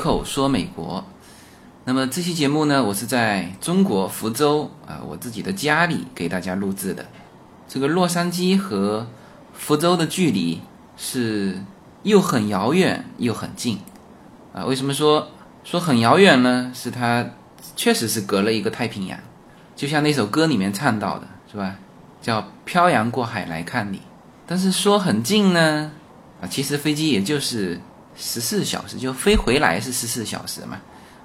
口说美国。那么这期节目呢，我是在中国福州啊，我自己的家里给大家录制的。这个洛杉矶和福州的距离是又很遥远又很近啊。为什么说说很遥远呢？是它确实是隔了一个太平洋，就像那首歌里面唱到的，是吧？叫漂洋过海来看你。但是说很近呢，啊，其实飞机也就是十四小时，就飞回来是十四小时嘛。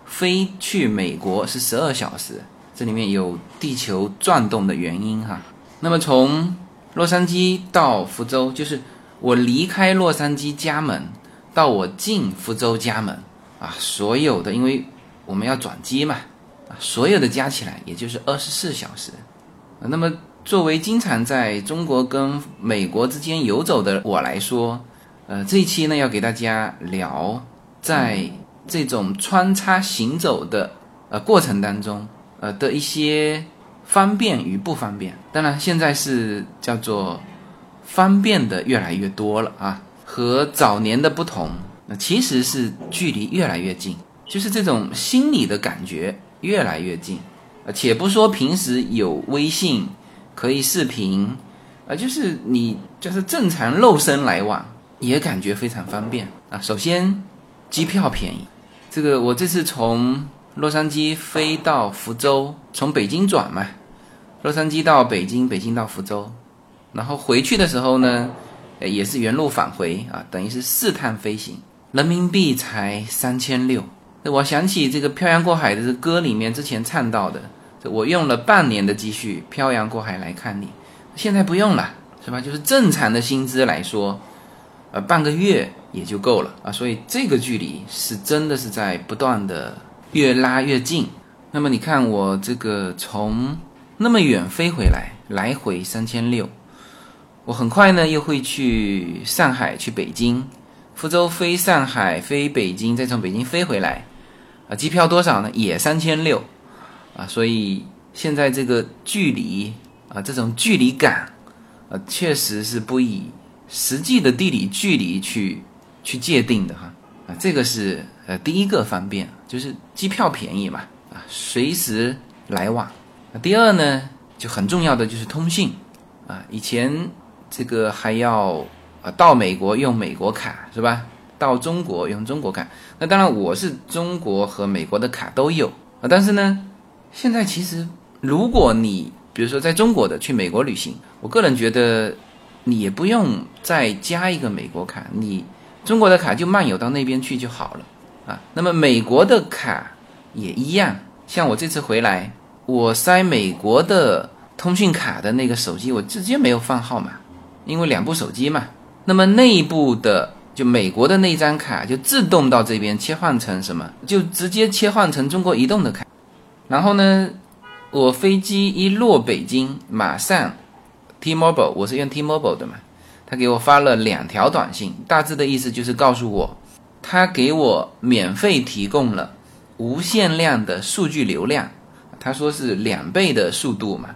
飞去美国是十二小时，这里面有地球转动的原因哈。那么从洛杉矶到福州，就是我离开洛杉矶家门到我进福州家门啊，所有的因为我们要转机嘛啊，所有的加起来也就是二十四小时。那么作为经常在中国跟美国之间游走的我来说，呃，这一期呢要给大家聊在。这种穿插行走的呃过程当中，呃的一些方便与不方便，当然现在是叫做方便的越来越多了啊。和早年的不同，那其实是距离越来越近，就是这种心理的感觉越来越近。呃，且不说平时有微信可以视频，啊，就是你就是正常肉身来往也感觉非常方便啊。首先，机票便宜。这个我这次从洛杉矶飞到福州，从北京转嘛，洛杉矶到北京，北京到福州，然后回去的时候呢，也是原路返回啊，等于是四趟飞行，人民币才三千六。我想起这个漂洋过海的歌里面之前唱到的，我用了半年的积蓄漂洋过海来看你，现在不用了，是吧？就是正常的薪资来说。呃，半个月也就够了啊，所以这个距离是真的是在不断的越拉越近。那么你看我这个从那么远飞回来，来回三千六，我很快呢又会去上海、去北京、福州飞上海、飞北京，再从北京飞回来，啊，机票多少呢？也三千六，啊，所以现在这个距离啊，这种距离感，啊，确实是不以。实际的地理距离去去界定的哈啊，这个是呃第一个方便，就是机票便宜嘛啊，随时来往。第二呢，就很重要的就是通信啊，以前这个还要啊到美国用美国卡是吧？到中国用中国卡。那当然我是中国和美国的卡都有啊，但是呢，现在其实如果你比如说在中国的去美国旅行，我个人觉得。你也不用再加一个美国卡，你中国的卡就漫游到那边去就好了啊。那么美国的卡也一样，像我这次回来，我塞美国的通讯卡的那个手机，我直接没有放号码，因为两部手机嘛。那么内部的就美国的那张卡就自动到这边切换成什么，就直接切换成中国移动的卡。然后呢，我飞机一落北京，马上。T-Mobile，我是用 T-Mobile 的嘛，他给我发了两条短信，大致的意思就是告诉我，他给我免费提供了无限量的数据流量，他说是两倍的速度嘛，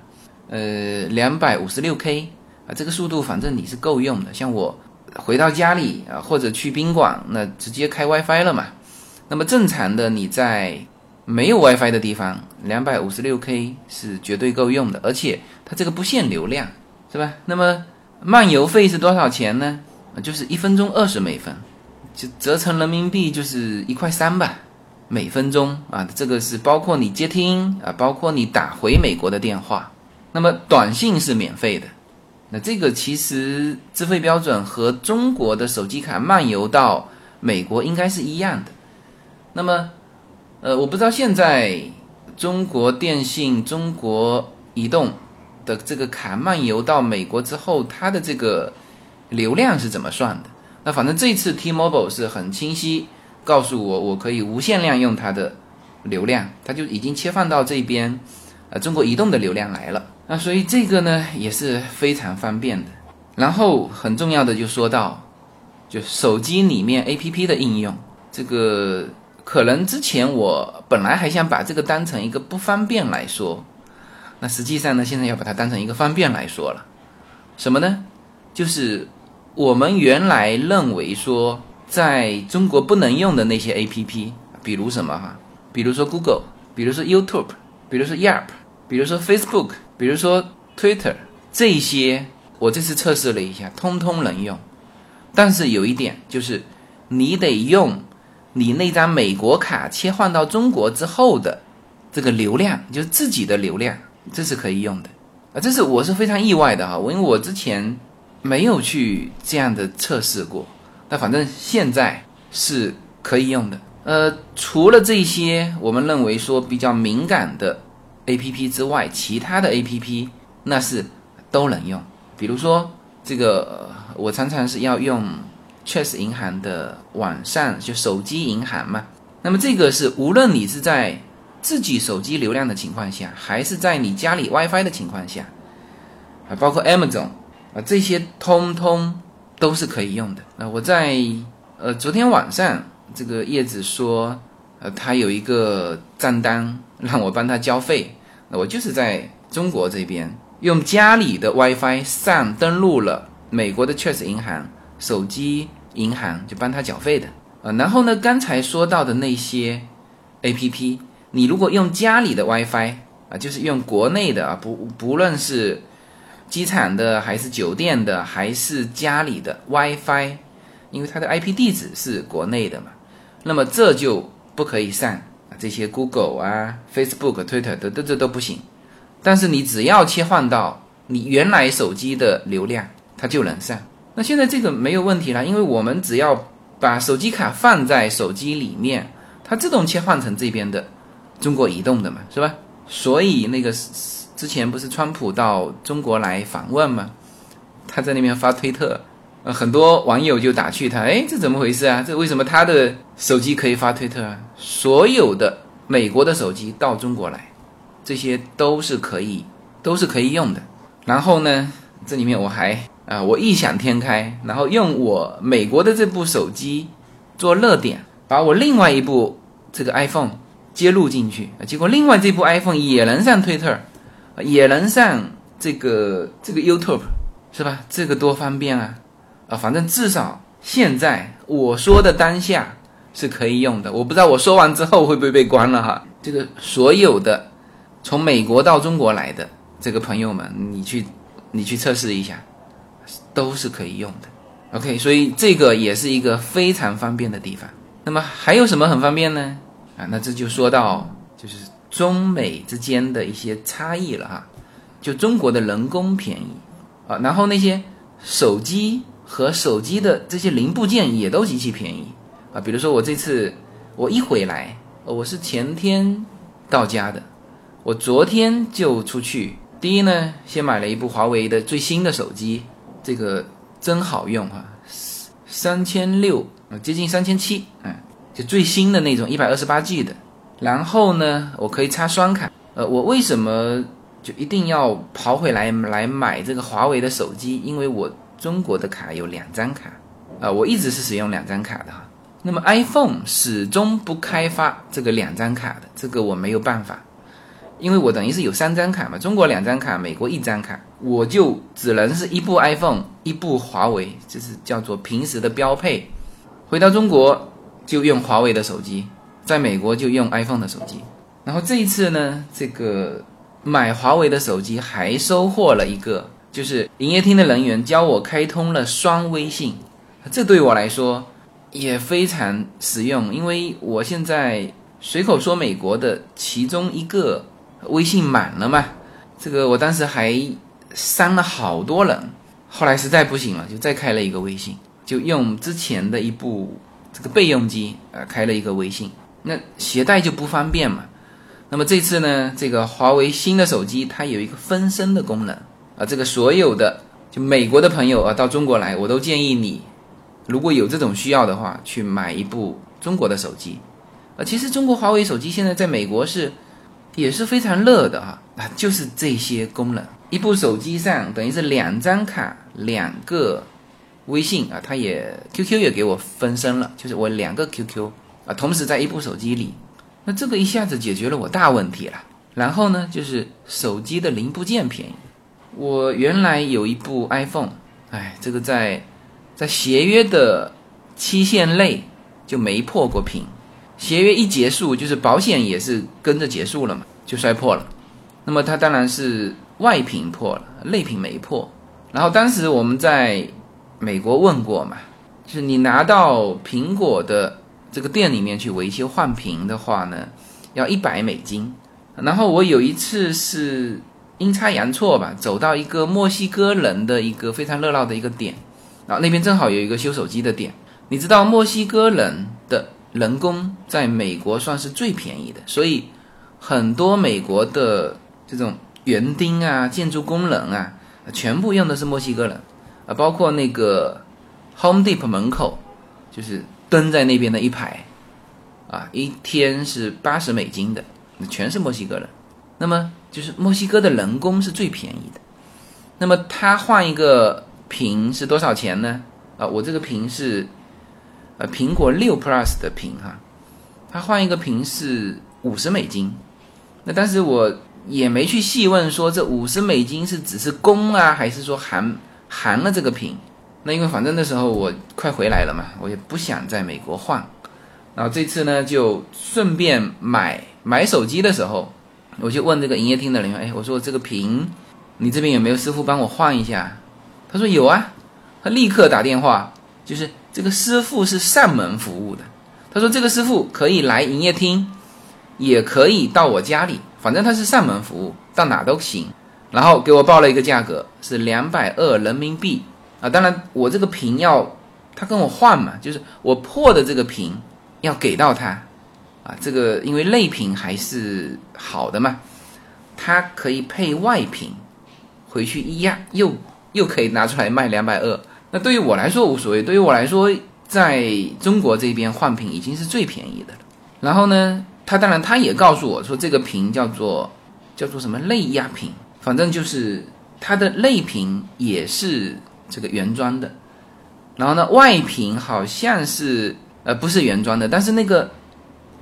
呃，两百五十六 K 啊，这个速度反正你是够用的，像我回到家里啊，或者去宾馆，那直接开 WiFi 了嘛，那么正常的你在没有 WiFi 的地方，两百五十六 K 是绝对够用的，而且它这个不限流量。是吧？那么漫游费是多少钱呢？就是一分钟二十美分，就折成人民币就是一块三吧，每分钟啊。这个是包括你接听啊，包括你打回美国的电话。那么短信是免费的，那这个其实资费标准和中国的手机卡漫游到美国应该是一样的。那么，呃，我不知道现在中国电信、中国移动。的这个卡漫游到美国之后，它的这个流量是怎么算的？那反正这次 T-Mobile 是很清晰告诉我，我可以无限量用它的流量，它就已经切换到这边，呃，中国移动的流量来了。那所以这个呢也是非常方便的。然后很重要的就说到，就手机里面 APP 的应用，这个可能之前我本来还想把这个当成一个不方便来说。那实际上呢，现在要把它当成一个方便来说了，什么呢？就是我们原来认为说在中国不能用的那些 A P P，比如什么哈，比如说 Google，比如说 YouTube，比如说 YEP 比如说 Facebook，比如说 Twitter，这些我这次测试了一下，通通能用。但是有一点就是，你得用你那张美国卡切换到中国之后的这个流量，就是自己的流量，这是可以用的啊。这是我是非常意外的哈，我因为我之前没有去这样的测试过。那反正现在是可以用的。呃，除了这些我们认为说比较敏感的 A P P 之外，其他的 A P P 那是都能用。比如说这个。我常常是要用 Chase 银行的网上就手机银行嘛，那么这个是无论你是在自己手机流量的情况下，还是在你家里 WiFi 的情况下，啊，包括 Amazon 啊，这些通通都是可以用的。那我在呃昨天晚上，这个叶子说，呃，他有一个账单让我帮他交费，那我就是在中国这边用家里的 WiFi 上登录了。美国的 Chase 银行手机银行就帮他缴费的啊，然后呢，刚才说到的那些 A P P，你如果用家里的 WiFi 啊，就是用国内的啊，不不论是机场的还是酒店的还是家里的 WiFi，因为它的 I P 地址是国内的嘛，那么这就不可以上啊，这些 Google 啊、Facebook、Twitter 的这这都不行，但是你只要切换到你原来手机的流量。它就能上。那现在这个没有问题了，因为我们只要把手机卡放在手机里面，它自动切换成这边的中国移动的嘛，是吧？所以那个之前不是川普到中国来访问吗？他在那边发推特，呃，很多网友就打趣他，哎，这怎么回事啊？这为什么他的手机可以发推特啊？所有的美国的手机到中国来，这些都是可以，都是可以用的。然后呢，这里面我还。啊，我异想天开，然后用我美国的这部手机做热点，把我另外一部这个 iPhone 接入进去，结果另外这部 iPhone 也能上 Twitter，也能上这个这个 YouTube，是吧？这个多方便啊！啊，反正至少现在我说的当下是可以用的，我不知道我说完之后会不会被关了哈。这个所有的从美国到中国来的这个朋友们，你去你去测试一下。都是可以用的，OK，所以这个也是一个非常方便的地方。那么还有什么很方便呢？啊，那这就说到就是中美之间的一些差异了哈。就中国的人工便宜啊，然后那些手机和手机的这些零部件也都极其便宜啊。比如说我这次我一回来，我是前天到家的，我昨天就出去。第一呢，先买了一部华为的最新的手机。这个真好用哈，三千六啊，接近三千七，嗯，就最新的那种一百二十八 G 的。然后呢，我可以插双卡。呃，我为什么就一定要跑回来来买这个华为的手机？因为我中国的卡有两张卡啊，我一直是使用两张卡的哈。那么 iPhone 始终不开发这个两张卡的，这个我没有办法。因为我等于是有三张卡嘛，中国两张卡，美国一张卡，我就只能是一部 iPhone，一部华为，这是叫做平时的标配。回到中国就用华为的手机，在美国就用 iPhone 的手机。然后这一次呢，这个买华为的手机还收获了一个，就是营业厅的人员教我开通了双微信，这对我来说也非常实用，因为我现在随口说美国的其中一个。微信满了嘛？这个我当时还删了好多人，后来实在不行了，就再开了一个微信，就用之前的一部这个备用机啊开了一个微信，那携带就不方便嘛。那么这次呢，这个华为新的手机它有一个分身的功能啊，这个所有的就美国的朋友啊到中国来，我都建议你如果有这种需要的话，去买一部中国的手机啊。其实中国华为手机现在在美国是。也是非常热的啊，啊，就是这些功能，一部手机上等于是两张卡，两个微信啊，它也 QQ 也给我分身了，就是我两个 QQ 啊，同时在一部手机里，那这个一下子解决了我大问题了。然后呢，就是手机的零部件便宜，我原来有一部 iPhone，哎，这个在在协约的期限内就没破过屏，协约一结束，就是保险也是跟着结束了嘛，就摔破了。那么它当然是外屏破了，内屏没破。然后当时我们在美国问过嘛，就是你拿到苹果的这个店里面去维修换屏的话呢，要一百美金。然后我有一次是阴差阳错吧，走到一个墨西哥人的一个非常热闹的一个点，然后那边正好有一个修手机的店。你知道墨西哥人的人工在美国算是最便宜的，所以很多美国的这种园丁啊、建筑工人啊，全部用的是墨西哥人啊，包括那个 Home Depot 门口，就是蹲在那边的一排，啊，一天是八十美金的。那全是墨西哥人，那么就是墨西哥的人工是最便宜的。那么他换一个屏是多少钱呢？啊，我这个屏是呃苹果六 Plus 的屏哈，他换一个屏是五十美金。那但是我也没去细问说这五十美金是只是工啊，还是说含含了这个屏？那因为反正那时候我快回来了嘛，我也不想在美国换。然后这次呢，就顺便买买手机的时候，我就问这个营业厅的人员，哎，我说这个屏，你这边有没有师傅帮我换一下？他说有啊，他立刻打电话，就是这个师傅是上门服务的。他说这个师傅可以来营业厅，也可以到我家里，反正他是上门服务，到哪都行。然后给我报了一个价格，是两百二人民币啊。当然我这个屏要他跟我换嘛，就是我破的这个屏。要给到他，啊，这个因为内屏还是好的嘛，它可以配外屏，回去一压又又可以拿出来卖两百二。那对于我来说无所谓，对于我来说，在中国这边换屏已经是最便宜的了。然后呢，他当然他也告诉我说，这个屏叫做叫做什么内压屏，反正就是它的内屏也是这个原装的，然后呢外屏好像是。呃，不是原装的，但是那个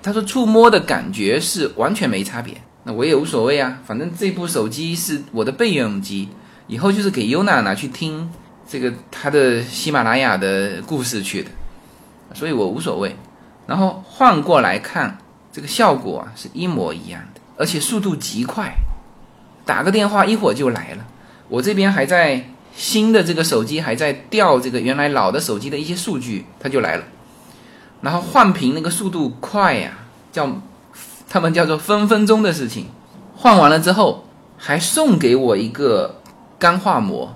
他说触摸的感觉是完全没差别，那我也无所谓啊，反正这部手机是我的备用机，以后就是给优娜拿去听这个他的喜马拉雅的故事去的，所以我无所谓。然后换过来看，这个效果啊是一模一样的，而且速度极快，打个电话一会儿就来了。我这边还在新的这个手机还在调这个原来老的手机的一些数据，它就来了。然后换屏那个速度快呀，叫他们叫做分分钟的事情。换完了之后，还送给我一个钢化膜。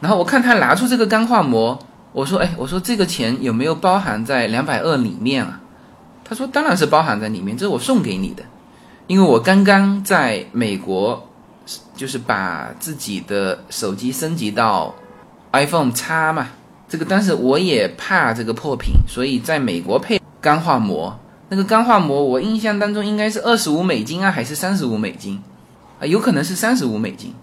然后我看他拿出这个钢化膜，我说：“哎，我说这个钱有没有包含在两百二里面啊？”他说：“当然是包含在里面，这是我送给你的，因为我刚刚在美国，就是把自己的手机升级到 iPhone X 嘛。”这个，但是我也怕这个破屏，所以在美国配钢化膜。那个钢化膜，我印象当中应该是二十五美金啊，还是三十五美金？啊，有可能是三十五美金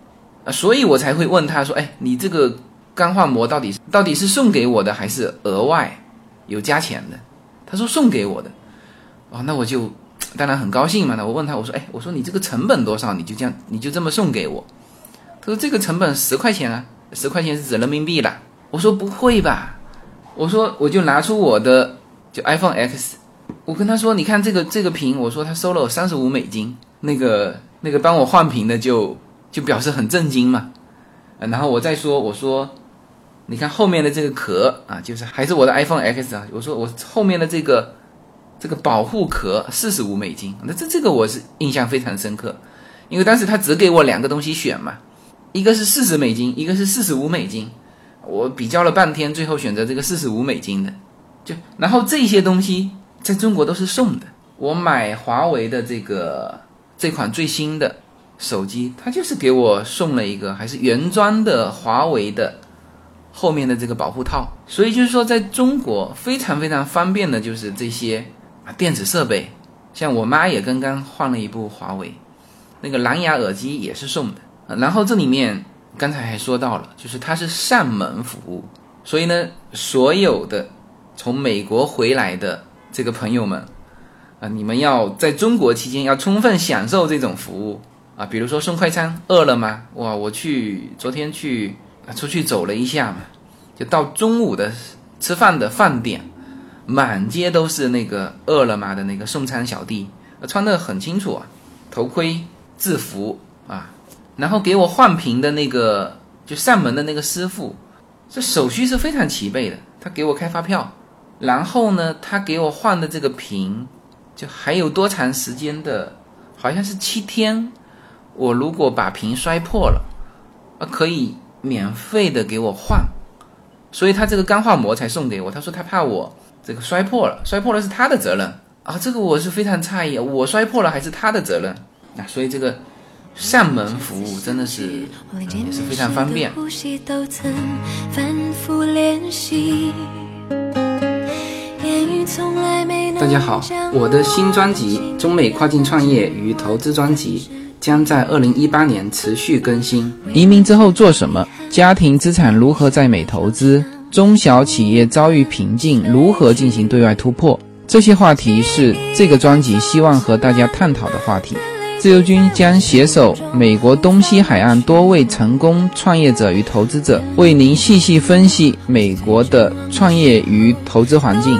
啊，所以我才会问他说：“哎，你这个钢化膜到底到底是送给我的，还是额外有加钱的？”他说送给我的。哦，那我就当然很高兴嘛。那我问他，我说：“哎，我说你这个成本多少？你就这样，你就这么送给我？”他说：“这个成本十块钱啊，十块钱是指人民币了。”我说不会吧，我说我就拿出我的就 iPhone X，我跟他说，你看这个这个屏，我说他收了我三十五美金，那个那个帮我换屏的就就表示很震惊嘛，然后我再说，我说你看后面的这个壳啊，就是还是我的 iPhone X 啊，我说我后面的这个这个保护壳四十五美金，那这这个我是印象非常深刻，因为当时他只给我两个东西选嘛，一个是四十美金，一个是四十五美金。我比较了半天，最后选择这个四十五美金的，就然后这些东西在中国都是送的。我买华为的这个这款最新的手机，它就是给我送了一个还是原装的华为的后面的这个保护套。所以就是说，在中国非常非常方便的就是这些啊电子设备，像我妈也刚刚换了一部华为，那个蓝牙耳机也是送的。然后这里面。刚才还说到了，就是它是上门服务，所以呢，所有的从美国回来的这个朋友们啊，你们要在中国期间要充分享受这种服务啊，比如说送快餐，饿了吗？哇，我去昨天去出去走了一下嘛，就到中午的吃饭的饭点，满街都是那个饿了么的那个送餐小弟，穿的很清楚啊，头盔、制服啊，然后给我换屏的那个就上门的那个师傅，这手续是非常齐备的，他给我开发票，然后呢，他给我换的这个屏，就还有多长时间的，好像是七天，我如果把屏摔破了，啊，可以免费的给我换。所以他这个钢化膜才送给我。他说他怕我这个摔破了，摔破了是他的责任啊。这个我是非常诧异，我摔破了还是他的责任啊？所以这个上门服务真的是也是非常方便。大家好，我的新专辑《中美跨境创业与投资专辑》将在二零一八年持续更新。移民之后做什么？家庭资产如何在美投资？中小企业遭遇瓶颈，如何进行对外突破？这些话题是这个专辑希望和大家探讨的话题。自由军将携手美国东西海岸多位成功创业者与投资者，为您细细分析美国的创业与投资环境。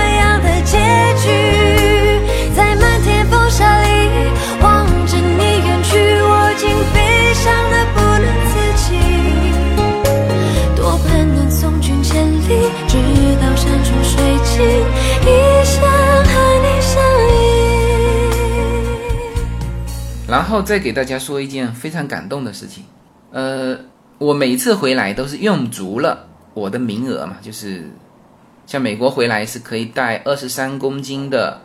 然后再给大家说一件非常感动的事情，呃，我每次回来都是用足了我的名额嘛，就是像美国回来是可以带二十三公斤的，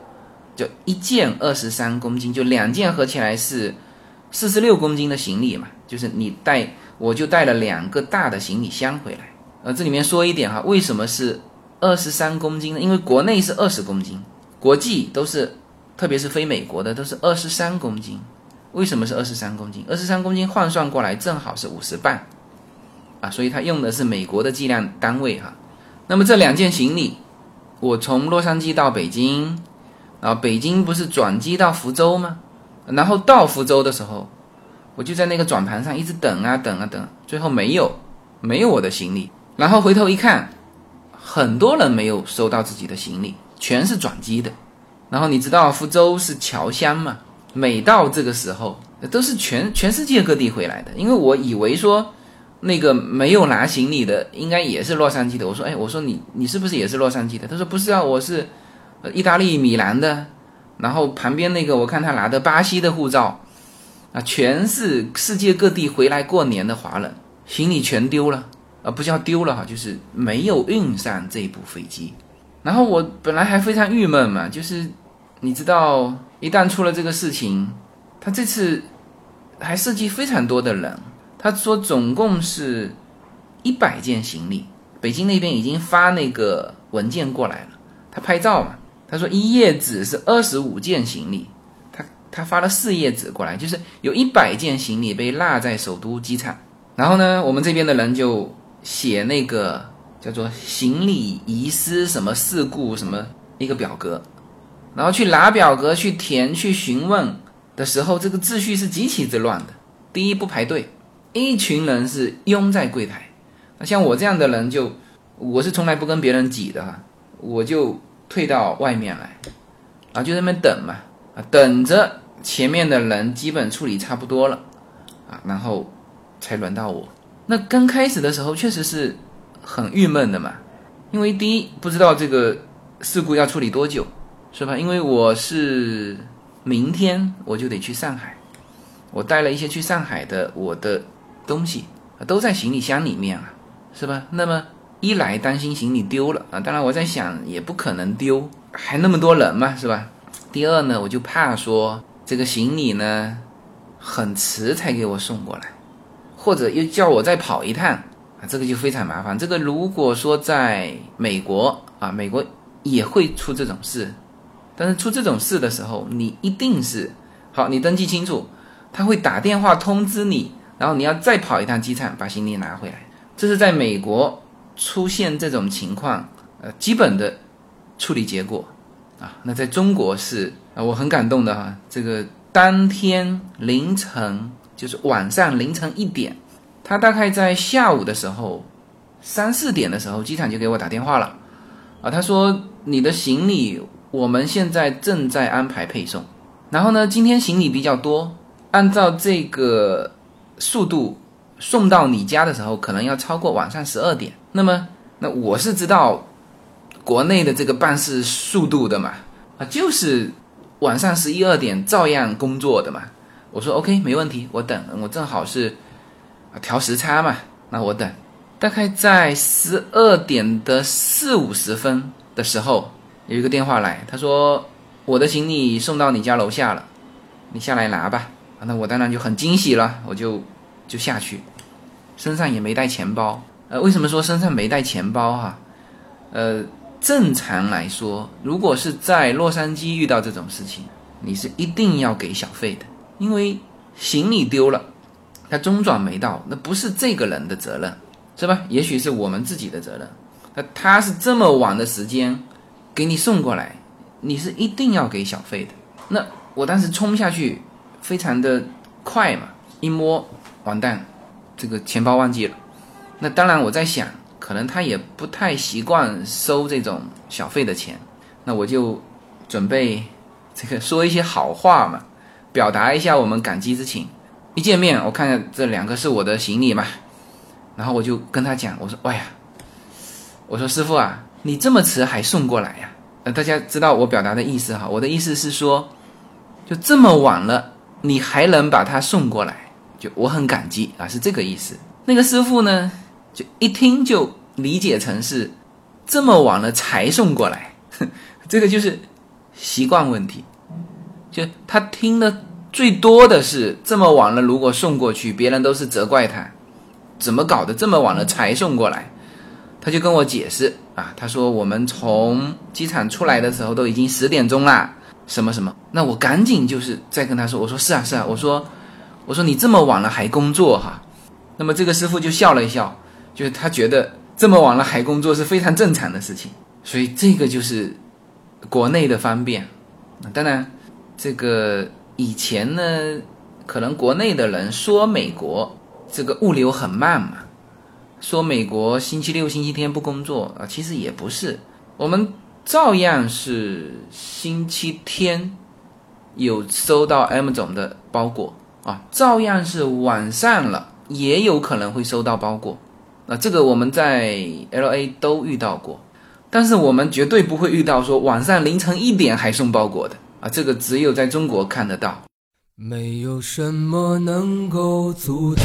就一件二十三公斤，就两件合起来是四十六公斤的行李嘛，就是你带我就带了两个大的行李箱回来。呃，这里面说一点哈，为什么是二十三公斤呢？因为国内是二十公斤，国际都是，特别是非美国的都是二十三公斤。为什么是二十三公斤？二十三公斤换算过来正好是五十磅，啊，所以他用的是美国的计量单位哈。那么这两件行李，我从洛杉矶到北京，啊，北京不是转机到福州吗？然后到福州的时候，我就在那个转盘上一直等啊等啊等，最后没有，没有我的行李。然后回头一看，很多人没有收到自己的行李，全是转机的。然后你知道福州是侨乡嘛？每到这个时候，都是全全世界各地回来的。因为我以为说，那个没有拿行李的，应该也是洛杉矶的。我说，哎，我说你你是不是也是洛杉矶的？他说不是啊，我是，意大利米兰的。然后旁边那个，我看他拿的巴西的护照，啊，全是世界各地回来过年的华人，行李全丢了，啊，不叫丢了哈，就是没有运上这部飞机。然后我本来还非常郁闷嘛，就是你知道。一旦出了这个事情，他这次还涉及非常多的人。他说总共是一百件行李，北京那边已经发那个文件过来了。他拍照嘛，他说一页纸是二十五件行李，他他发了四页纸过来，就是有一百件行李被落在首都机场。然后呢，我们这边的人就写那个叫做行李遗失什么事故什么一个表格。然后去拿表格去填去询问的时候，这个秩序是极其之乱的。第一不排队，一群人是拥在柜台。那像我这样的人，就我是从来不跟别人挤的哈，我就退到外面来，啊，就在那边等嘛，啊，等着前面的人基本处理差不多了，啊，然后才轮到我。那刚开始的时候确实是很郁闷的嘛，因为第一不知道这个事故要处理多久。是吧？因为我是明天我就得去上海，我带了一些去上海的我的东西，都在行李箱里面啊，是吧？那么一来担心行李丢了啊，当然我在想也不可能丢，还那么多人嘛，是吧？第二呢，我就怕说这个行李呢很迟才给我送过来，或者又叫我再跑一趟啊，这个就非常麻烦。这个如果说在美国啊，美国也会出这种事。但是出这种事的时候，你一定是好，你登记清楚，他会打电话通知你然后你要再跑一趟机场把行李拿回来。这是在美国出现这种情况，呃，基本的处理结果啊。那在中国是啊，我很感动的哈，这个当天凌晨就是晚上凌晨一点，他大概在下午的时候三四点的时候，机场就给我打电话了啊，他说你的行李我们现在正在安排配送，然后呢，今天行李比较多，按照这个速度。送到你家的时候，可能要超过晚上十二点。那么，那我是知道国内的这个办事速度的嘛，啊，就是晚上十一二点照样工作的嘛。我说 OK，没问题，我等，我正好是调时差嘛，那我等。大概在十二点的四五十分的时候，有一个电话来，他说我的行李送到你家楼下了，你下来拿吧。那我当然就很惊喜了，我就。就下去，身上也没带钱包。呃，为什么说身上没带钱包哈？呃，正常来说，如果是在洛杉矶遇到这种事情，你是一定要给小费的，因为行李丢了，他中转没到，那不是这个人的责任，是吧？也许是我们自己的责任。那他是这么晚的时间给你送过来，你是一定要给小费的。那我当时冲下去，非常的快嘛，一摸。完蛋，这个钱包忘记了。那当然，我在想，可能他也不太习惯收这种小费的钱。那我就准备这个说一些好话嘛，表达一下我们感激之情。一见面，我看这两个是我的行李嘛，然后我就跟他讲，我说：“哎呀，我说师傅啊，你这么迟还送过来呀？”呃，大家知道我表达的意思哈，我的意思是说，就这么晚了，你还能把它送过来。就我很感激啊，是这个意思。那个师傅呢，就一听就理解成是这么晚了才送过来，这个就是习惯问题。就他听的最多的是这么晚了，如果送过去，别人都是责怪他怎么搞的，这么晚了才送过来。他就跟我解释啊，他说我们从机场出来的时候都已经十点钟啦，什么什么。那我赶紧就是再跟他说，我说是啊是啊，我说。我说你这么晚了还工作哈，那么这个师傅就笑了一笑，就是他觉得这么晚了还工作是非常正常的事情，所以这个就是国内的方便。当然，这个以前呢，可能国内的人说美国这个物流很慢嘛，说美国星期六、星期天不工作啊，其实也不是，我们照样是星期天有收到 M 总的包裹。啊，照样是晚上了，也有可能会收到包裹。那这个我们在 L A 都遇到过，但是我们绝对不会遇到说晚上凌晨一点还送包裹的啊，这个只有在中国看得到。没有什么能够阻挡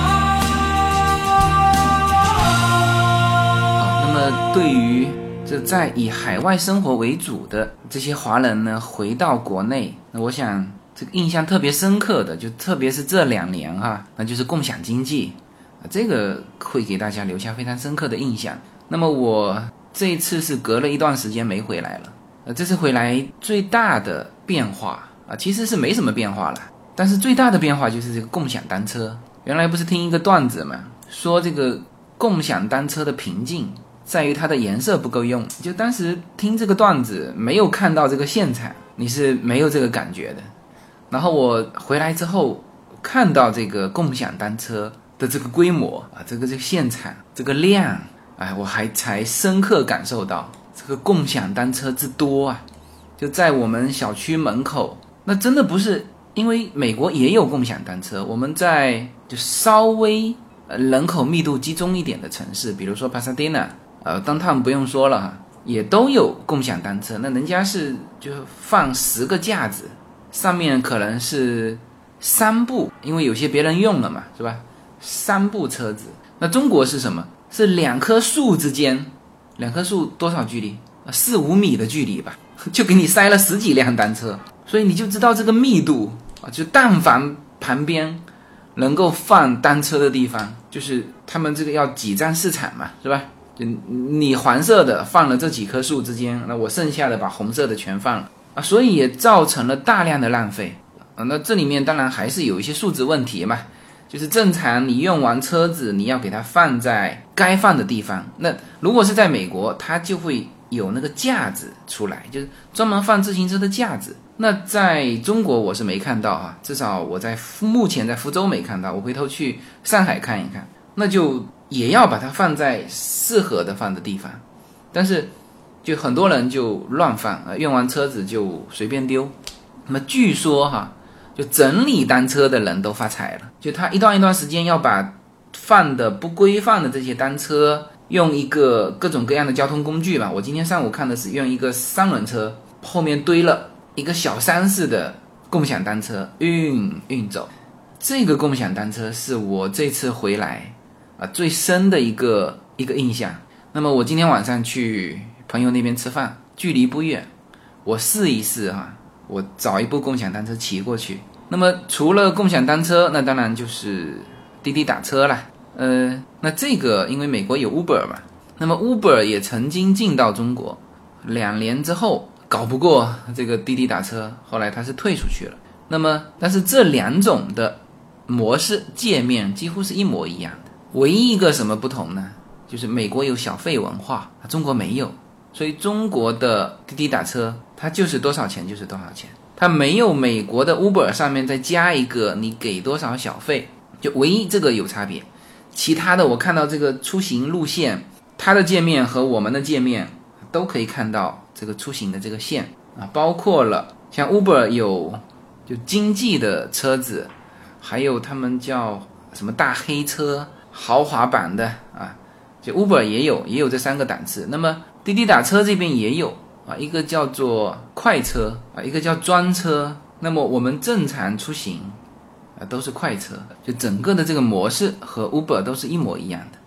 呃，对于这在以海外生活为主的这些华人呢，回到国内，那我想这个印象特别深刻的，就特别是这两年哈，那就是共享经济，这个会给大家留下非常深刻的印象。那么我这一次是隔了一段时间没回来了，呃，这次回来最大的变化啊，其实是没什么变化了，但是最大的变化就是这个共享单车。原来不是听一个段子嘛，说这个共享单车的瓶颈。在于它的颜色不够用，就当时听这个段子没有看到这个现场，你是没有这个感觉的。然后我回来之后看到这个共享单车的这个规模啊，这个这个现场这个量，哎，我还才深刻感受到这个共享单车之多啊！就在我们小区门口，那真的不是因为美国也有共享单车，我们在就稍微人口密度集中一点的城市，比如说帕萨迪纳，呃，当他们不用说了哈，也都有共享单车。那人家是就放十个架子，上面可能是三部，因为有些别人用了嘛，是吧？三部车子。那中国是什么？是两棵树之间，两棵树多少距离？四五米的距离吧，就给你塞了十几辆单车，所以你就知道这个密度啊，就但凡旁边能够放单车的地方，就是他们这个要挤占市场嘛，是吧？就你黄色的放了这几棵树之间，那我剩下的把红色的全放了啊，所以也造成了大量的浪费啊。那这里面当然还是有一些素质问题嘛。就是正常，你用完车子，你要给它放在该放的地方。那如果是在美国，它就会有那个架子出来，就是专门放自行车的架子。那在中国我是没看到啊，至少我在目前在福州没看到。我回头去上海看一看，那就也要把它放在适合的放的地方。但是就很多人就乱放啊，用完车子就随便丢。那么据说哈。就整理单车的人都发财了，就他一段一段时间要把放的不规范的这些单车，用一个各种各样的交通工具吧。我今天上午看的是用一个三轮车，后面堆了一个小山似的共享单车运运走。这个共享单车是我这次回来啊最深的一个一个印象。那么我今天晚上去朋友那边吃饭，距离不远，我试一试哈。我找一部共享单车骑过去。那么除了共享单车，那当然就是滴滴打车了。呃，那这个因为美国有 Uber 嘛，那么 Uber 也曾经进到中国，两年之后搞不过这个滴滴打车，后来它是退出去了。那么但是这两种的模式界面几乎是一模一样的，唯一一个什么不同呢？就是美国有小费文化，中国没有。所以中国的滴滴打车，它就是多少钱就是多少钱，它没有美国的 Uber 上面再加一个你给多少小费，就唯一这个有差别。其他的我看到这个出行路线，它的界面和我们的界面都可以看到这个出行的这个线啊，包括了像 Uber 有就经济的车子，还有他们叫什么大黑车、豪华版的啊，就 Uber 也有也有这三个档次。那么滴滴打车这边也有啊，一个叫做快车啊，一个叫专车。那么我们正常出行啊都是快车，就整个的这个模式和 Uber 都是一模一样的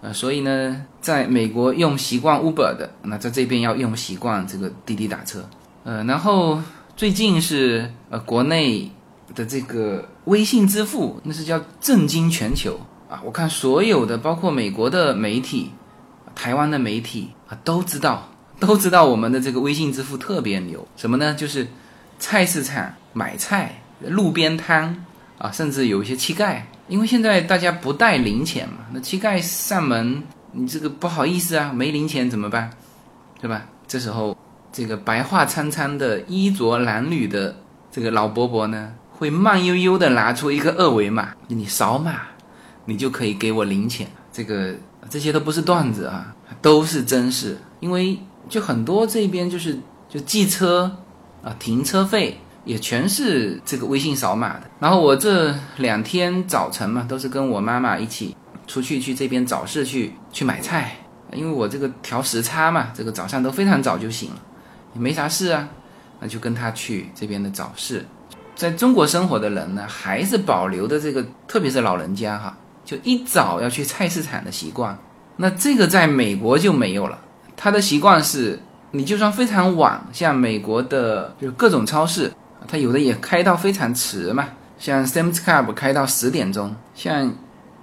呃。所以呢，在美国用习惯 Uber 的，那在这边要用习惯这个滴滴打车。呃，然后最近是呃国内的这个微信支付，那是叫震惊全球啊！我看所有的包括美国的媒体。台湾的媒体啊都知道，都知道我们的这个微信支付特别牛。什么呢？就是菜市场买菜、路边摊啊，甚至有一些乞丐，因为现在大家不带零钱嘛，那乞丐上门，你这个不好意思啊，没零钱怎么办？对吧？这时候，这个白发苍苍的衣着褴褛的这个老伯伯呢，会慢悠悠的拿出一个二维码，你扫码，你就可以给我零钱。这个。这些都不是段子啊，都是真事。因为就很多这边就是就寄车啊，停车费也全是这个微信扫码的。然后我这两天早晨嘛，都是跟我妈妈一起出去去这边早市去去买菜，因为我这个调时差嘛，这个早上都非常早就醒了，也没啥事啊，那就跟他去这边的早市。在中国生活的人呢，还是保留的这个，特别是老人家哈。就一早要去菜市场的习惯，那这个在美国就没有了。他的习惯是，你就算非常晚，像美国的就各种超市，它有的也开到非常迟嘛，像 Sam's Club 开到十点钟，像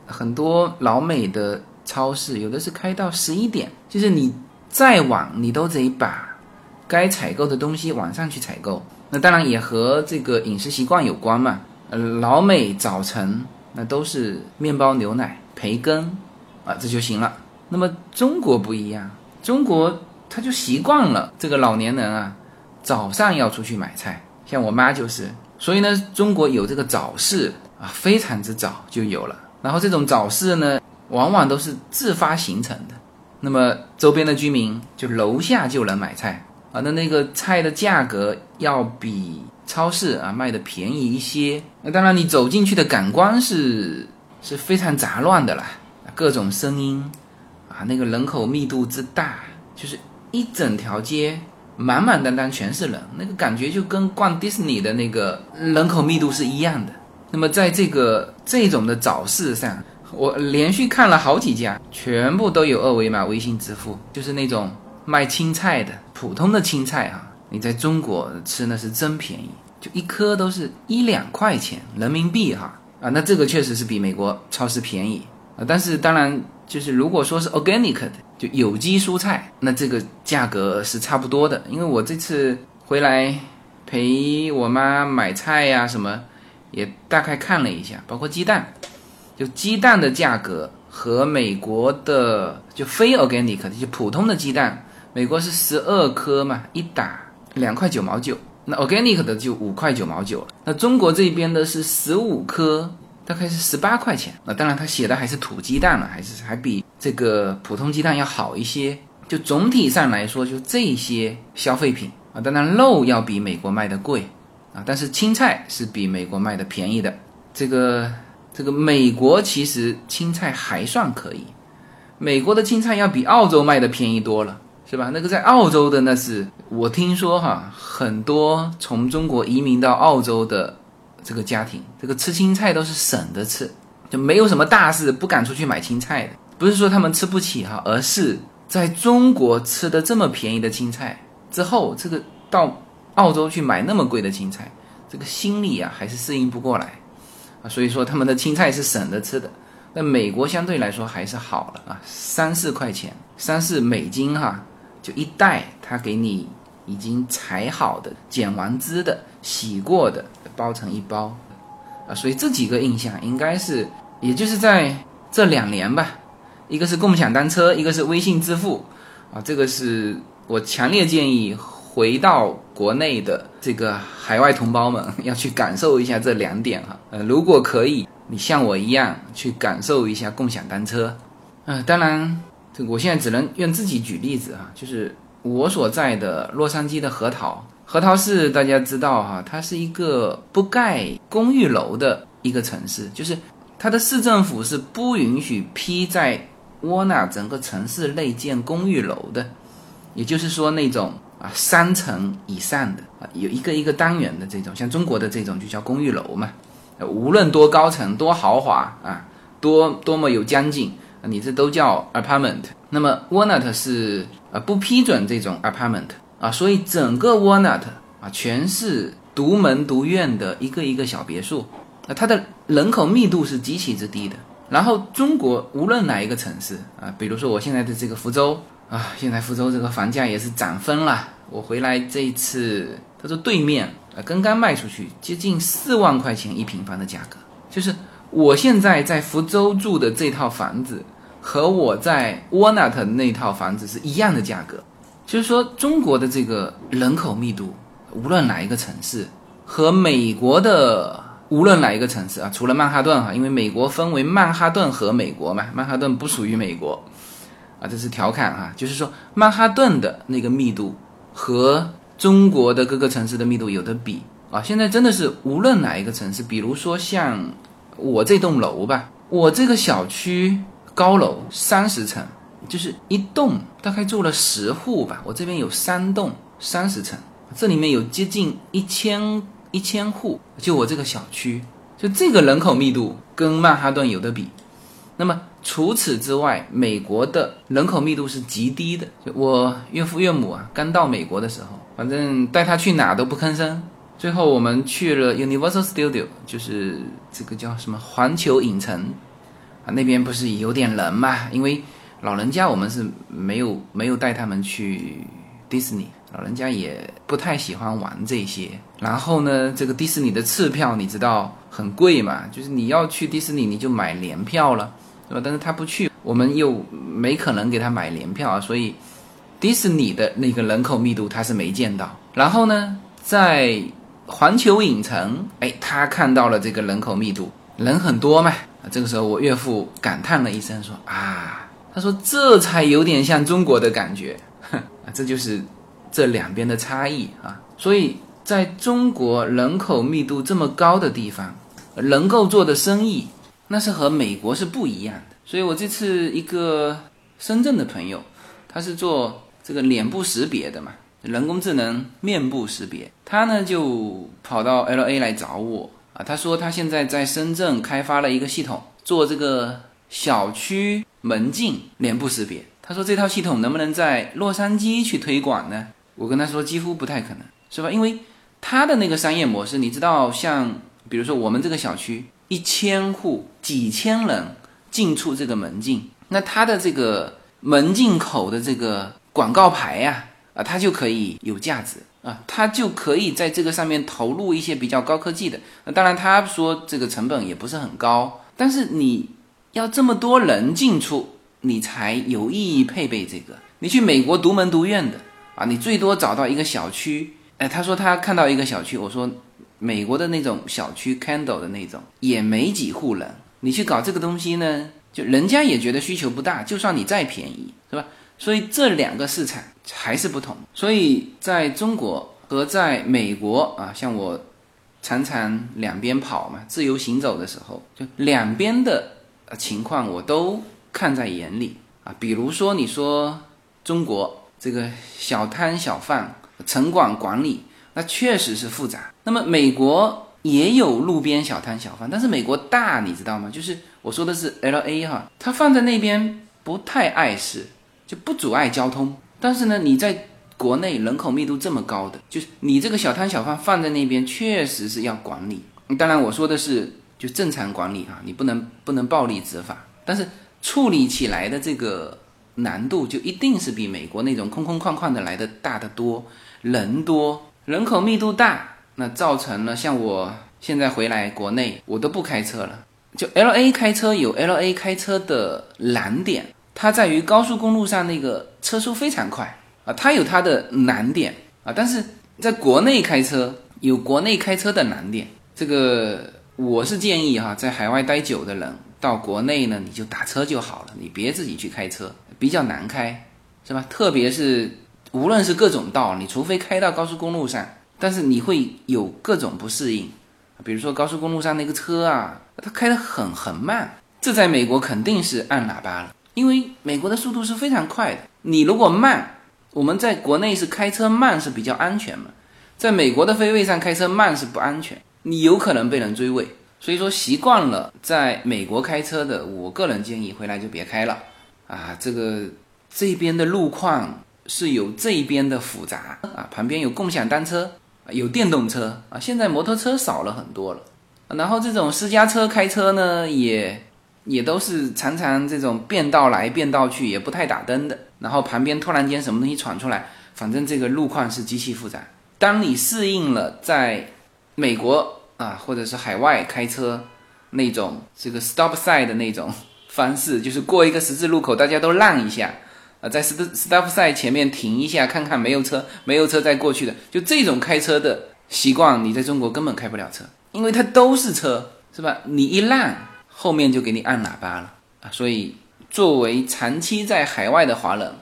很多老美的超市有的是开到十一点，就是你再晚，你都得把该采购的东西晚上去采购。那当然也和这个饮食习惯有关嘛。呃，老美早晨。那都是面包、牛奶、培根，啊，这就行了。那么中国不一样，中国他就习惯了这个老年人啊，早上要出去买菜，像我妈就是。所以呢，中国有这个早市啊，非常之早就有了。然后这种早市呢，往往都是自发形成的，那么周边的居民就楼下就能买菜啊，那那个菜的价格要比超市啊卖的便宜一些。那当然，你走进去的感官是是非常杂乱的啦，各种声音啊，那个人口密度之大，就是一整条街满满当当全是人，那个感觉就跟逛迪士尼的那个人口密度是一样的。那么在这个这种的早市上。我连续看了好几家，全部都有二维码微信支付，就是那种卖青菜的普通的青菜啊。你在中国吃那是真便宜，就一颗都是一两块钱人民币哈啊，那这个确实是比美国超市便宜啊。但是当然，就是如果说是 organic 的，就有机蔬菜，那这个价格是差不多的。因为我这次回来陪我妈买菜呀什么，也大概看了一下，包括鸡蛋。就鸡蛋的价格和美国的就非 organic 的就普通的鸡蛋，美国是十二颗嘛，一打两块九毛九，那 organic 的就五块九毛九了。那中国这边的是十五颗，大概是十八块钱。那当然，它写的还是土鸡蛋了，还是还比这个普通鸡蛋要好一些。就总体上来说，就这些消费品啊，当然肉要比美国卖的贵啊，但是青菜是比美国卖的便宜的。这个。这个美国其实青菜还算可以，美国的青菜要比澳洲卖的便宜多了，是吧？那个在澳洲的那是我听说哈，很多从中国移民到澳洲的这个家庭，这个吃青菜都是省着吃，就没有什么大事不敢出去买青菜的。不是说他们吃不起哈，而是在中国吃的这么便宜的青菜之后，这个到澳洲去买那么贵的青菜，这个心理啊还是适应不过来。啊，所以说他们的青菜是省着吃的，那美国相对来说还是好了啊，三四块钱，三四美金哈，就一袋，他给你已经裁好的、剪完枝的、洗过的，包成一包，啊，所以这几个印象应该是，也就是在这两年吧，一个是共享单车，一个是微信支付，啊，这个是我强烈建议。回到国内的这个海外同胞们要去感受一下这两点哈，呃，如果可以，你像我一样去感受一下共享单车，呃，当然，这我现在只能用自己举例子哈，就是我所在的洛杉矶的核桃，核桃市大家知道哈，它是一个不盖公寓楼的一个城市，就是它的市政府是不允许批在沃纳整个城市内建公寓楼的，也就是说那种。啊，三层以上的啊，有一个一个单元的这种，像中国的这种就叫公寓楼嘛。无论多高层、多豪华啊，多多么有将劲啊，你这都叫 apartment。那么 Walnut 是呃不批准这种 apartment 啊，所以整个 Walnut 啊全是独门独院的一个一个小别墅啊，它的人口密度是极其之低的。然后中国无论哪一个城市啊，比如说我现在的这个福州。啊，现在福州这个房价也是涨疯了。我回来这一次，他说对面啊刚刚卖出去接近四万块钱一平方的价格，就是我现在在福州住的这套房子和我在 Walnut 那套房子是一样的价格。就是说，中国的这个人口密度，无论哪一个城市，和美国的无论哪一个城市啊，除了曼哈顿哈，因为美国分为曼哈顿和美国嘛，曼哈顿不属于美国。啊，这是调侃哈，就是说曼哈顿的那个密度和中国的各个城市的密度有的比啊。现在真的是无论哪一个城市，比如说像我这栋楼吧，我这个小区高楼三十层，就是一栋大概住了十户吧。我这边有三栋三十层，这里面有接近一千一千户，就我这个小区，就这个人口密度跟曼哈顿有的比。那么除此之外，美国的人口密度是极低的。就我岳父岳母啊，刚到美国的时候，反正带他去哪都不吭声。最后我们去了 Universal Studio，就是这个叫什么环球影城啊，那边不是有点人嘛？因为老人家我们是没有没有带他们去迪士尼，老人家也不太喜欢玩这些。然后呢，这个迪士尼的次票你知道很贵嘛？就是你要去迪士尼，你就买年票了。对吧？但是他不去，我们又没可能给他买联票啊，所以迪士尼的那个人口密度他是没见到。然后呢，在环球影城，哎，他看到了这个人口密度，人很多嘛。这个时候我岳父感叹了一声说：“啊，他说这才有点像中国的感觉，啊，这就是这两边的差异啊。所以在中国人口密度这么高的地方，能够做的生意，那是和美国是不一样的。所以我这次一个深圳的朋友，他是做这个脸部识别的嘛，人工智能面部识别，他呢就跑到 L A 来找我啊，他说他现在在深圳开发了一个系统，做这个小区门禁脸部识别。他说这套系统能不能在洛杉矶去推广呢？我跟他说几乎不太可能。是吧？因为他的那个商业模式，你知道，像比如说我们这个小区一千户几千人进出这个门禁，那他的这个门禁口的这个广告牌呀，啊它就可以有价值啊，它就可以在这个上面投入一些比较高科技的。那当然，他说这个成本也不是很高，但是你要这么多人进出，你才有意义配备这个。你去美国独门独院的啊，你最多找到一个小区。哎，他说他看到一个小区，我说美国的那种小区 candle 的那种也没几户人，你去搞这个东西呢，就人家也觉得需求不大，就算你再便宜，是吧？所以这两个市场还是不同。所以在中国和在美国啊，像我常常两边跑嘛，自由行走的时候，就两边的情况我都看在眼里啊。比如说你说中国这个小摊小贩。城管管理那确实是复杂。那么美国也有路边小摊小贩，但是美国大，你知道吗？就是我说的是 L A 哈，它放在那边不太碍事，就不阻碍交通。但是呢，你在国内人口密度这么高的，就是你这个小摊小贩放在那边，确实是要管理。当然我说的是就正常管理哈，你不能不能暴力执法，但是处理起来的这个难度就一定是比美国那种空空旷旷的来的大得多。人多，人口密度大，那造成了像我现在回来国内，我都不开车了。就 L A 开车有 L A 开车的难点，它在于高速公路上那个车速非常快啊，它有它的难点啊。但是在国内开车有国内开车的难点，这个我是建议哈，在海外待久的人到国内呢，你就打车就好了，你别自己去开车，比较难开，是吧？特别是。无论是各种道，你除非开到高速公路上，但是你会有各种不适应，比如说高速公路上那个车啊，它开得很很慢，这在美国肯定是按喇叭了，因为美国的速度是非常快的。你如果慢，我们在国内是开车慢是比较安全嘛，在美国的飞位上开车慢是不安全，你有可能被人追尾。所以说习惯了在美国开车的，我个人建议回来就别开了啊，这个这边的路况。是有这边的复杂啊，旁边有共享单车，有电动车啊，现在摩托车少了很多了，然后这种私家车开车呢，也也都是常常这种变道来变道去，也不太打灯的，然后旁边突然间什么东西闯出来，反正这个路况是极其复杂。当你适应了在美国啊，或者是海外开车那种这个 stop sign 的那种方式，就是过一个十字路口，大家都让一下。啊，在 stop stop 赛前面停一下，看看没有车，没有车再过去的，就这种开车的习惯，你在中国根本开不了车，因为它都是车，是吧？你一让，后面就给你按喇叭了啊！所以，作为长期在海外的华人，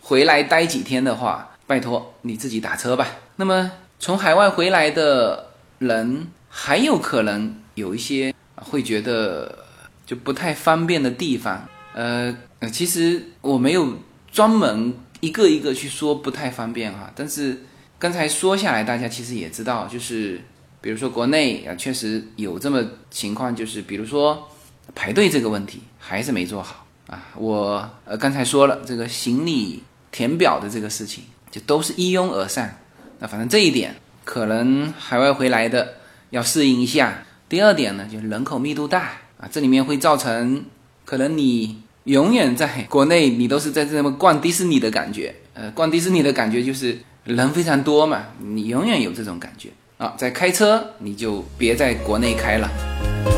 回来待几天的话，拜托你自己打车吧。那么，从海外回来的人，还有可能有一些会觉得就不太方便的地方，呃，其实我没有。专门一个一个去说不太方便哈，但是刚才说下来，大家其实也知道，就是比如说国内啊，确实有这么情况，就是比如说排队这个问题还是没做好啊。我呃刚才说了这个行李填表的这个事情，就都是一拥而上。那反正这一点可能海外回来的要适应一下。第二点呢，就是人口密度大啊，这里面会造成可能你。永远在国内，你都是在这么逛迪士尼的感觉。呃，逛迪士尼的感觉就是人非常多嘛，你永远有这种感觉啊。在开车，你就别在国内开了。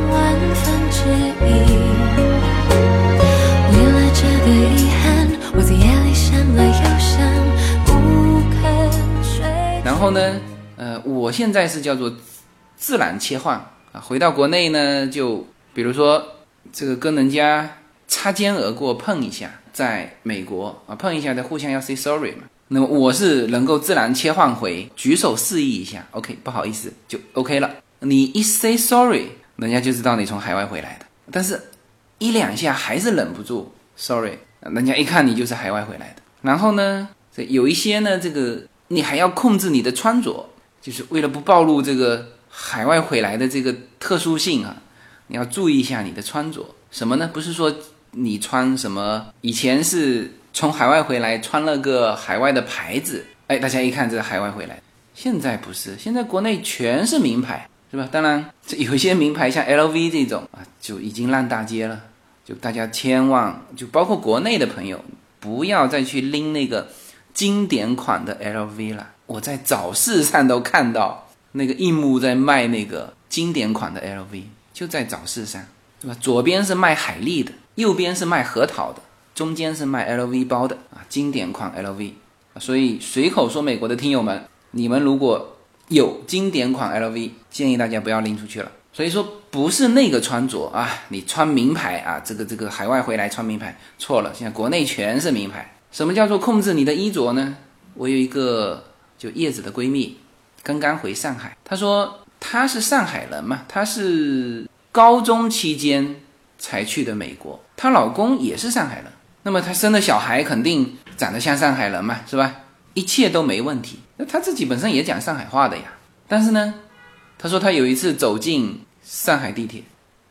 呢，呃，我现在是叫做自然切换啊，回到国内呢就。比如说，这个跟人家擦肩而过碰一下，在美国啊碰一下，再互相要 say sorry 嘛。那么我是能够自然切换回举手示意一下，OK，不好意思就 OK 了。你一 say sorry，人家就知道你从海外回来的。但是，一两下还是忍不住 sorry，人家一看你就是海外回来的。然后呢，这有一些呢，这个你还要控制你的穿着，就是为了不暴露这个海外回来的这个特殊性啊。你要注意一下你的穿着，什么呢？不是说你穿什么，以前是从海外回来穿了个海外的牌子，哎，大家一看这是海外回来。现在不是，现在国内全是名牌，是吧？当然，这有一些名牌像 LV 这种啊，就已经烂大街了。就大家千万，就包括国内的朋友，不要再去拎那个经典款的 LV 了。我在早市上都看到那个印木在卖那个经典款的 LV。就在早市上，对吧？左边是卖海利的，右边是卖核桃的，中间是卖 LV 包的啊，经典款 LV。所以随口说美国的听友们，你们如果有经典款 LV，建议大家不要拎出去了。所以说不是那个穿着啊，你穿名牌啊，这个这个海外回来穿名牌错了。现在国内全是名牌。什么叫做控制你的衣着呢？我有一个就叶子的闺蜜，刚刚回上海，她说她是上海人嘛，她是。高中期间才去的美国，她老公也是上海人，那么她生的小孩肯定长得像上海人嘛，是吧？一切都没问题。那她自己本身也讲上海话的呀，但是呢，她说她有一次走进上海地铁，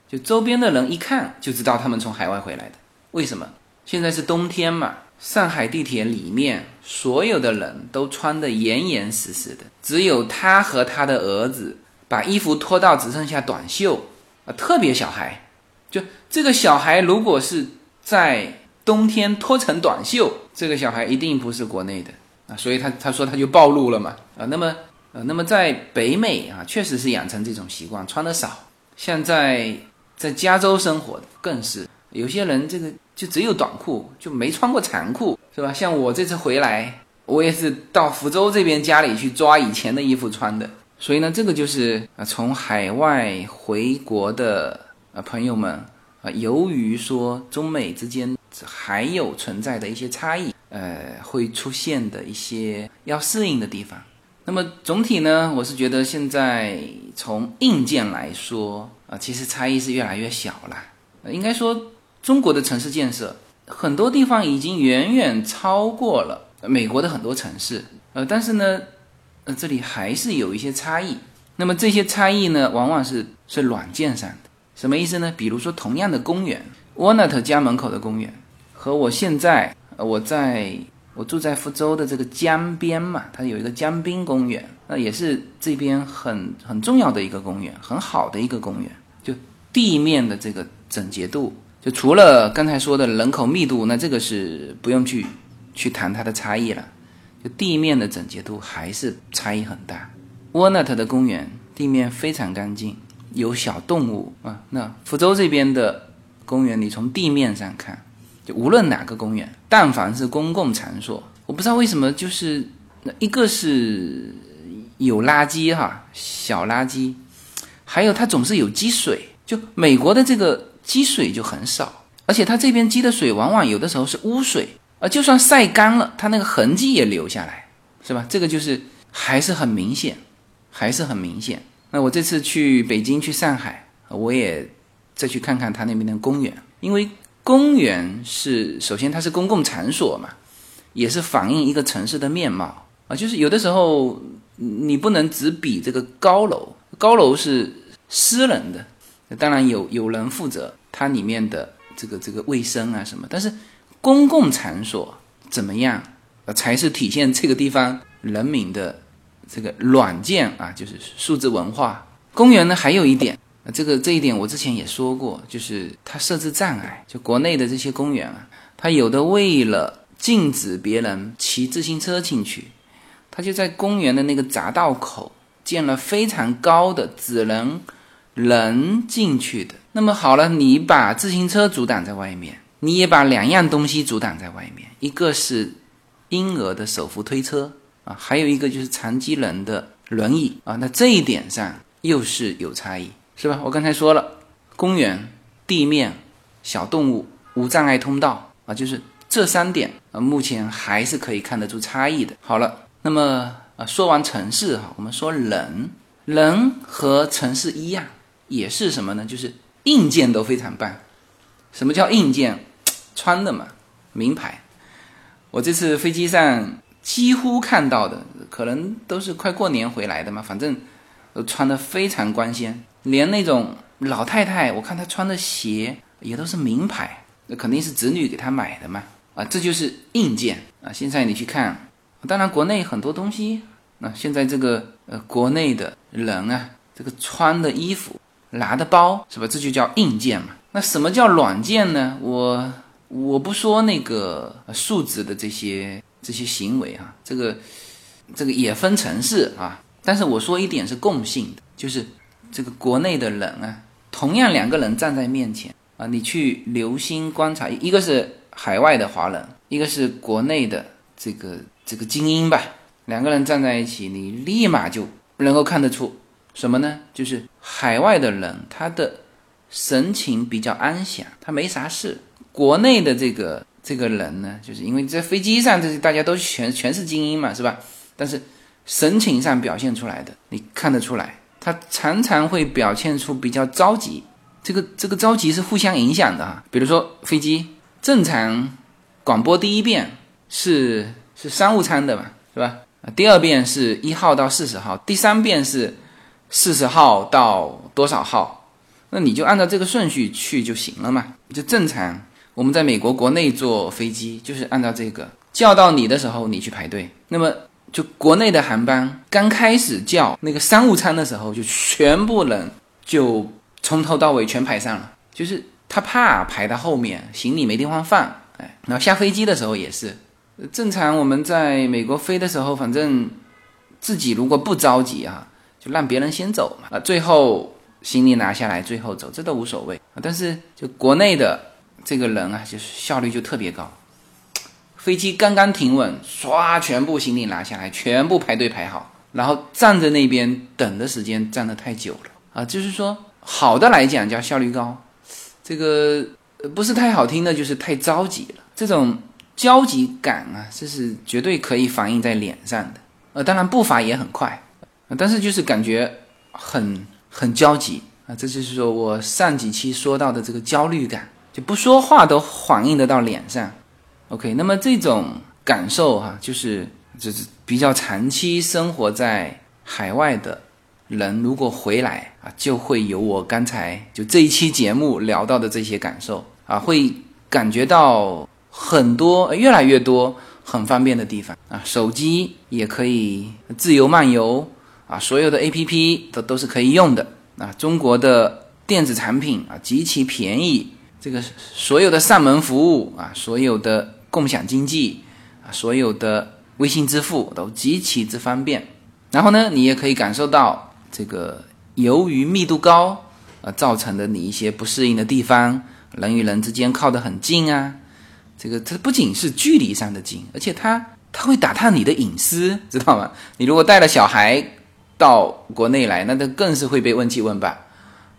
就周边的人一看就知道他们从海外回来的。为什么？现在是冬天嘛，上海地铁里面所有的人都穿得严严实实的，只有他和他的儿子把衣服脱到只剩下短袖。啊特别小孩，就这个小孩如果是在冬天脱成短袖，这个小孩一定不是国内的啊，所以他他说他就暴露了嘛啊，那么呃，那么在北美啊，确实是养成这种习惯，穿的少。像在在加州生活更是有些人这个就只有短裤，就没穿过长裤，是吧？像我这次回来，我也是到福州这边家里去抓以前的衣服穿的。所以呢，这个就是啊，从海外回国的啊朋友们啊，由于说中美之间还有存在的一些差异，呃，会出现的一些要适应的地方。那么总体呢，我是觉得现在从硬件来说啊，其实差异是越来越小了。应该说，中国的城市建设很多地方已经远远超过了美国的很多城市。呃，但是呢。呃这里还是有一些差异，那么这些差异呢，往往是是软件上的，什么意思呢？比如说同样的公园，Walnut 家门口的公园，和我现在我在我住在福州的这个江边嘛，它有一个江滨公园，那也是这边很很重要的一个公园，很好的一个公园，就地面的这个整洁度，就除了刚才说的人口密度，那这个是不用去去谈它的差异了。就地面的整洁度还是差异很大。沃纳特的公园地面非常干净，有小动物啊。那福州这边的公园，你从地面上看，就无论哪个公园，但凡是公共场所，我不知道为什么，就是那一个是有垃圾哈，小垃圾，还有它总是有积水。就美国的这个积水就很少，而且它这边积的水往往有的时候是污水。啊，就算晒干了，它那个痕迹也留下来，是吧？这个就是还是很明显，还是很明显。那我这次去北京、去上海，我也再去看看他那边的公园，因为公园是首先它是公共场所嘛，也是反映一个城市的面貌啊。就是有的时候你不能只比这个高楼，高楼是私人的，当然有有人负责它里面的这个这个卫生啊什么，但是。公共场所怎么样，才是体现这个地方人民的这个软件啊，就是数字文化。公园呢，还有一点，这个这一点我之前也说过，就是它设置障碍。就国内的这些公园啊，它有的为了禁止别人骑自行车进去，它就在公园的那个匝道口建了非常高的只能人进去的。那么好了，你把自行车阻挡在外面，你也把两样东西阻挡在外面，一个是婴儿的手扶推车啊，还有一个就是残疾人的轮椅啊。那这一点上又是有差异，是吧？我刚才说了，公园地面、小动物、无障碍通道啊，就是这三点啊，目前还是可以看得出差异的。好了，那么啊，说完城市哈，我们说人，人和城市一样，也是什么呢？就是硬件都非常棒。什么叫硬件？穿的嘛，名牌。我这次飞机上几乎看到的，可能都是快过年回来的嘛，反正都穿的非常光鲜。连那种老太太，我看她穿的鞋也都是名牌，那肯定是子女给她买的嘛。啊，这就是硬件啊。现在你去看，当然国内很多东西，那现在这个呃国内的人啊，这个穿的衣服、拿的包，是吧？这就叫硬件嘛。那什么叫软件呢？我我不说那个数字的这些这些行为啊，这个这个也分城市啊。但是我说一点是共性的，就是这个国内的人啊，同样两个人站在面前啊，你去留心观察，一个是海外的华人，一个是国内的这个这个精英吧，两个人站在一起，你立马就能够看得出什么呢？就是海外的人他的。神情比较安详，他没啥事。国内的这个这个人呢，就是因为在飞机上，这是大家都全全是精英嘛，是吧？但是神情上表现出来的，你看得出来，他常常会表现出比较着急。这个这个着急是互相影响的啊。比如说飞机正常广播第一遍是是商务舱的嘛，是吧？第二遍是一号到四十号，第三遍是四十号到多少号？那你就按照这个顺序去就行了嘛，就正常。我们在美国国内坐飞机就是按照这个叫到你的时候你去排队。那么就国内的航班刚开始叫那个商务舱的时候，就全部人就从头到尾全排上了，就是他怕排到后面行李没地方放。哎，然后下飞机的时候也是正常。我们在美国飞的时候，反正自己如果不着急啊，就让别人先走嘛。啊，最后。行李拿下来，最后走，这都无所谓。但是就国内的这个人啊，就是效率就特别高。飞机刚刚停稳，唰，全部行李拿下来，全部排队排好，然后站在那边等的时间站得太久了啊。就是说，好的来讲叫效率高，这个不是太好听的，就是太着急了。这种焦急感啊，这是绝对可以反映在脸上的。呃，当然步伐也很快，但是就是感觉很。很焦急啊，这就是说我上几期说到的这个焦虑感，就不说话都反映得到脸上。OK，那么这种感受哈，就是就是比较长期生活在海外的人，如果回来啊，就会有我刚才就这一期节目聊到的这些感受啊，会感觉到很多越来越多很方便的地方啊，手机也可以自由漫游。啊，所有的 A P P 都都是可以用的啊。中国的电子产品啊极其便宜，这个所有的上门服务啊，所有的共享经济啊，所有的微信支付都极其之方便。然后呢，你也可以感受到这个由于密度高啊造成的你一些不适应的地方，人与人之间靠得很近啊。这个它不仅是距离上的近，而且它它会打探你的隐私，知道吗？你如果带了小孩。到国内来，那他更是会被问七问八，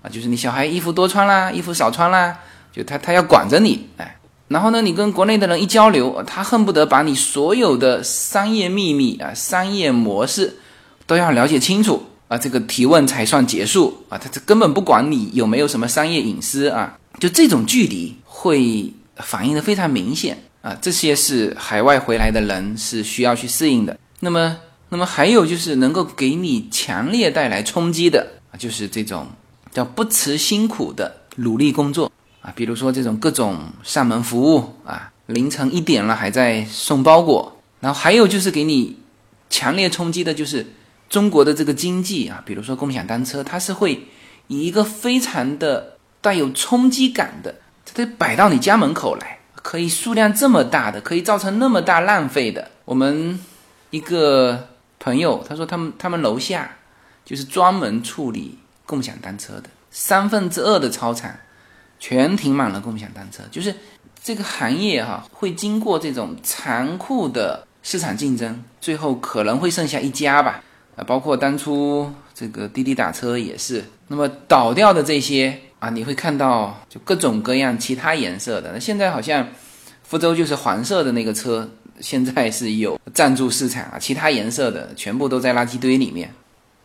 啊，就是你小孩衣服多穿啦，衣服少穿啦，就他他要管着你，哎，然后呢，你跟国内的人一交流，他恨不得把你所有的商业秘密啊、商业模式都要了解清楚啊，这个提问才算结束啊，他这根本不管你有没有什么商业隐私啊，就这种距离会反映的非常明显啊，这些是海外回来的人是需要去适应的，那么。那么还有就是能够给你强烈带来冲击的啊，就是这种叫不辞辛苦的努力工作啊，比如说这种各种上门服务啊，凌晨一点了还在送包裹，然后还有就是给你强烈冲击的就是中国的这个经济啊，比如说共享单车，它是会以一个非常的带有冲击感的，它得摆到你家门口来，可以数量这么大的，可以造成那么大浪费的。我们一个朋友他说，他们他们楼下就是专门处理共享单车的，三分之二的操场全停满了共享单车，就是这个行业哈会经过这种残酷的。市场竞争最后可能会剩下一家吧，啊，包括当初这个滴滴打车也是。那么倒掉的这些啊，你会看到就各种各样其他颜色的。那现在好像福州就是黄色的那个车，现在是有赞助市场啊，其他颜色的全部都在垃圾堆里面。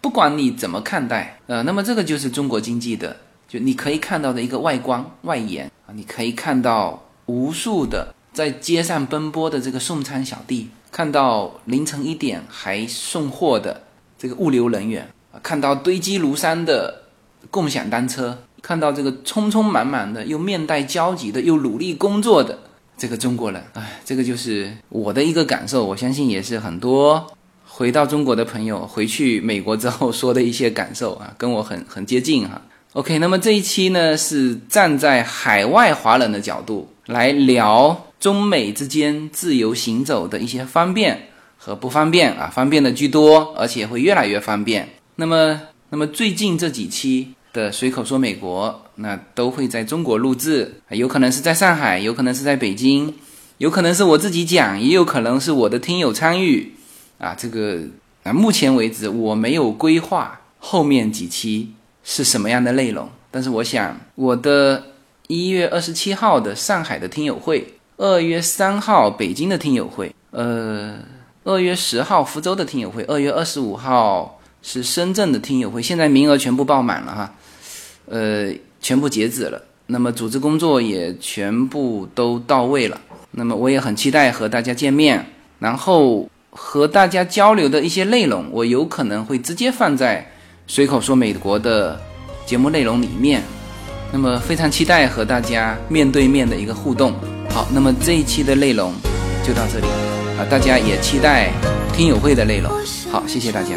不管你怎么看待，呃，那么这个就是中国经济的，就你可以看到的一个外观外延啊，你可以看到无数的在街上奔波的这个送餐小弟。看到凌晨一点还送货的这个物流人员啊，看到堆积如山的共享单车，看到这个匆匆忙忙的又面带焦急的又努力工作的这个中国人，哎，这个就是我的一个感受。我相信也是很多回到中国的朋友回去美国之后说的一些感受啊，跟我很很接近哈。OK，那么这一期呢是站在海外华人的角度来聊。中美之间自由行走的一些方便和不方便啊，方便的居多，而且会越来越方便。那么，那么最近这几期的随口说美国，那都会在中国录制，有可能是在上海，有可能是在北京，有可能是我自己讲，也有可能是我的听友参与啊。这个啊，目前为止我没有规划后面几期是什么样的内容，但是我想我的一月二十七号的上海的听友会。二月三号北京的听友会，呃，二月十号福州的听友会，二月二十五号是深圳的听友会。现在名额全部爆满了哈，呃，全部截止了。那么组织工作也全部都到位了。那么我也很期待和大家见面，然后和大家交流的一些内容，我有可能会直接放在随口说美国的节目内容里面。那么非常期待和大家面对面的一个互动。好，那么这一期的内容就到这里啊，大家也期待听友会的内容。好，谢谢大家。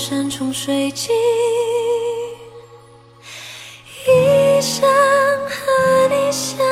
山重水尽，一生和你相。